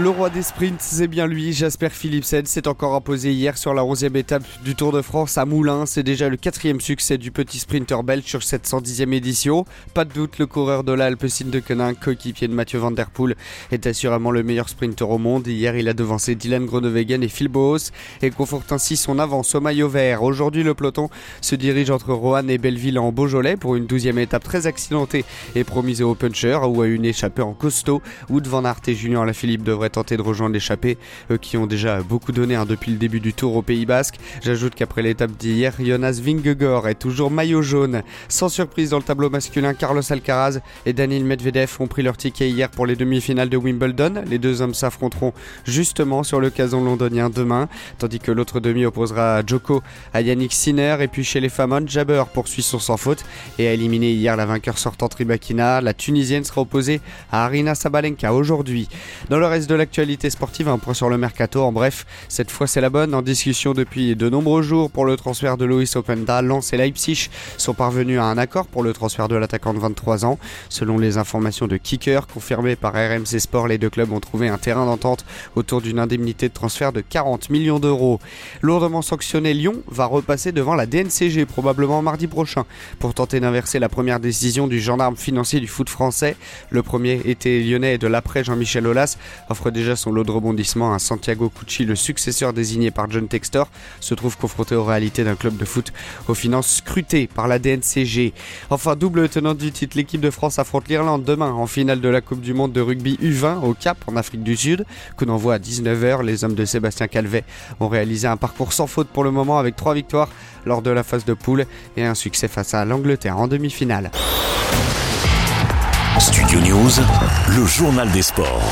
Le roi des sprints, c'est bien lui, Jasper Philipsen, s'est encore imposé hier sur la 11e étape du Tour de France à Moulins. C'est déjà le quatrième succès du petit sprinter belge sur cette 110e édition. Pas de doute, le coureur de l'Alpecin de Quenin, coéquipier de Mathieu Van Der Poel, est assurément le meilleur sprinter au monde. Hier, il a devancé Dylan Groenewegen et Phil Boos et conforte ainsi son avance au maillot vert. Aujourd'hui, le peloton se dirige entre Roanne et Belleville en Beaujolais pour une 12e étape très accidentée et promise au puncher où a une échappée en costaud. Wood Van Aert et Julien Alaphilippe devraient tenter de rejoindre l'échappée, eux qui ont déjà beaucoup donné hein, depuis le début du tour au Pays Basque. J'ajoute qu'après l'étape d'hier, Jonas Vingegaard est toujours maillot jaune. Sans surprise dans le tableau masculin, Carlos Alcaraz et Daniel Medvedev ont pris leur ticket hier pour les demi-finales de Wimbledon. Les deux hommes s'affronteront justement sur le cason londonien demain, tandis que l'autre demi opposera Joko à Yannick Sinner. Et puis chez les femmes, Jabber poursuit son sans faute et a éliminé hier la vainqueur sortante Ribakina. La Tunisienne sera opposée à Arina Sabalenka aujourd'hui. Dans le reste de l'actualité sportive, un point sur le mercato. En bref, cette fois c'est la bonne. En discussion depuis de nombreux jours pour le transfert de Loïs Openda, Lens et Leipzig sont parvenus à un accord pour le transfert de l'attaquant de 23 ans. Selon les informations de Kicker, confirmées par RMC Sport, les deux clubs ont trouvé un terrain d'entente autour d'une indemnité de transfert de 40 millions d'euros. Lourdement sanctionné, Lyon va repasser devant la DNCG probablement mardi prochain pour tenter d'inverser la première décision du gendarme financier du foot français. Le premier était lyonnais de l'après Jean-Michel Aulas offre déjà son lot de rebondissement à Santiago Cucci, le successeur désigné par John Textor, se trouve confronté aux réalités d'un club de foot aux finances scrutées par la DNCG. Enfin, double tenant du titre, l'équipe de France affronte l'Irlande demain en finale de la Coupe du Monde de rugby U20 au Cap en Afrique du Sud. Coup d'envoi à 19h, les hommes de Sébastien Calvet ont réalisé un parcours sans faute pour le moment avec trois victoires lors de la phase de poule et un succès face à l'Angleterre en demi-finale. Studio News, le journal des sports.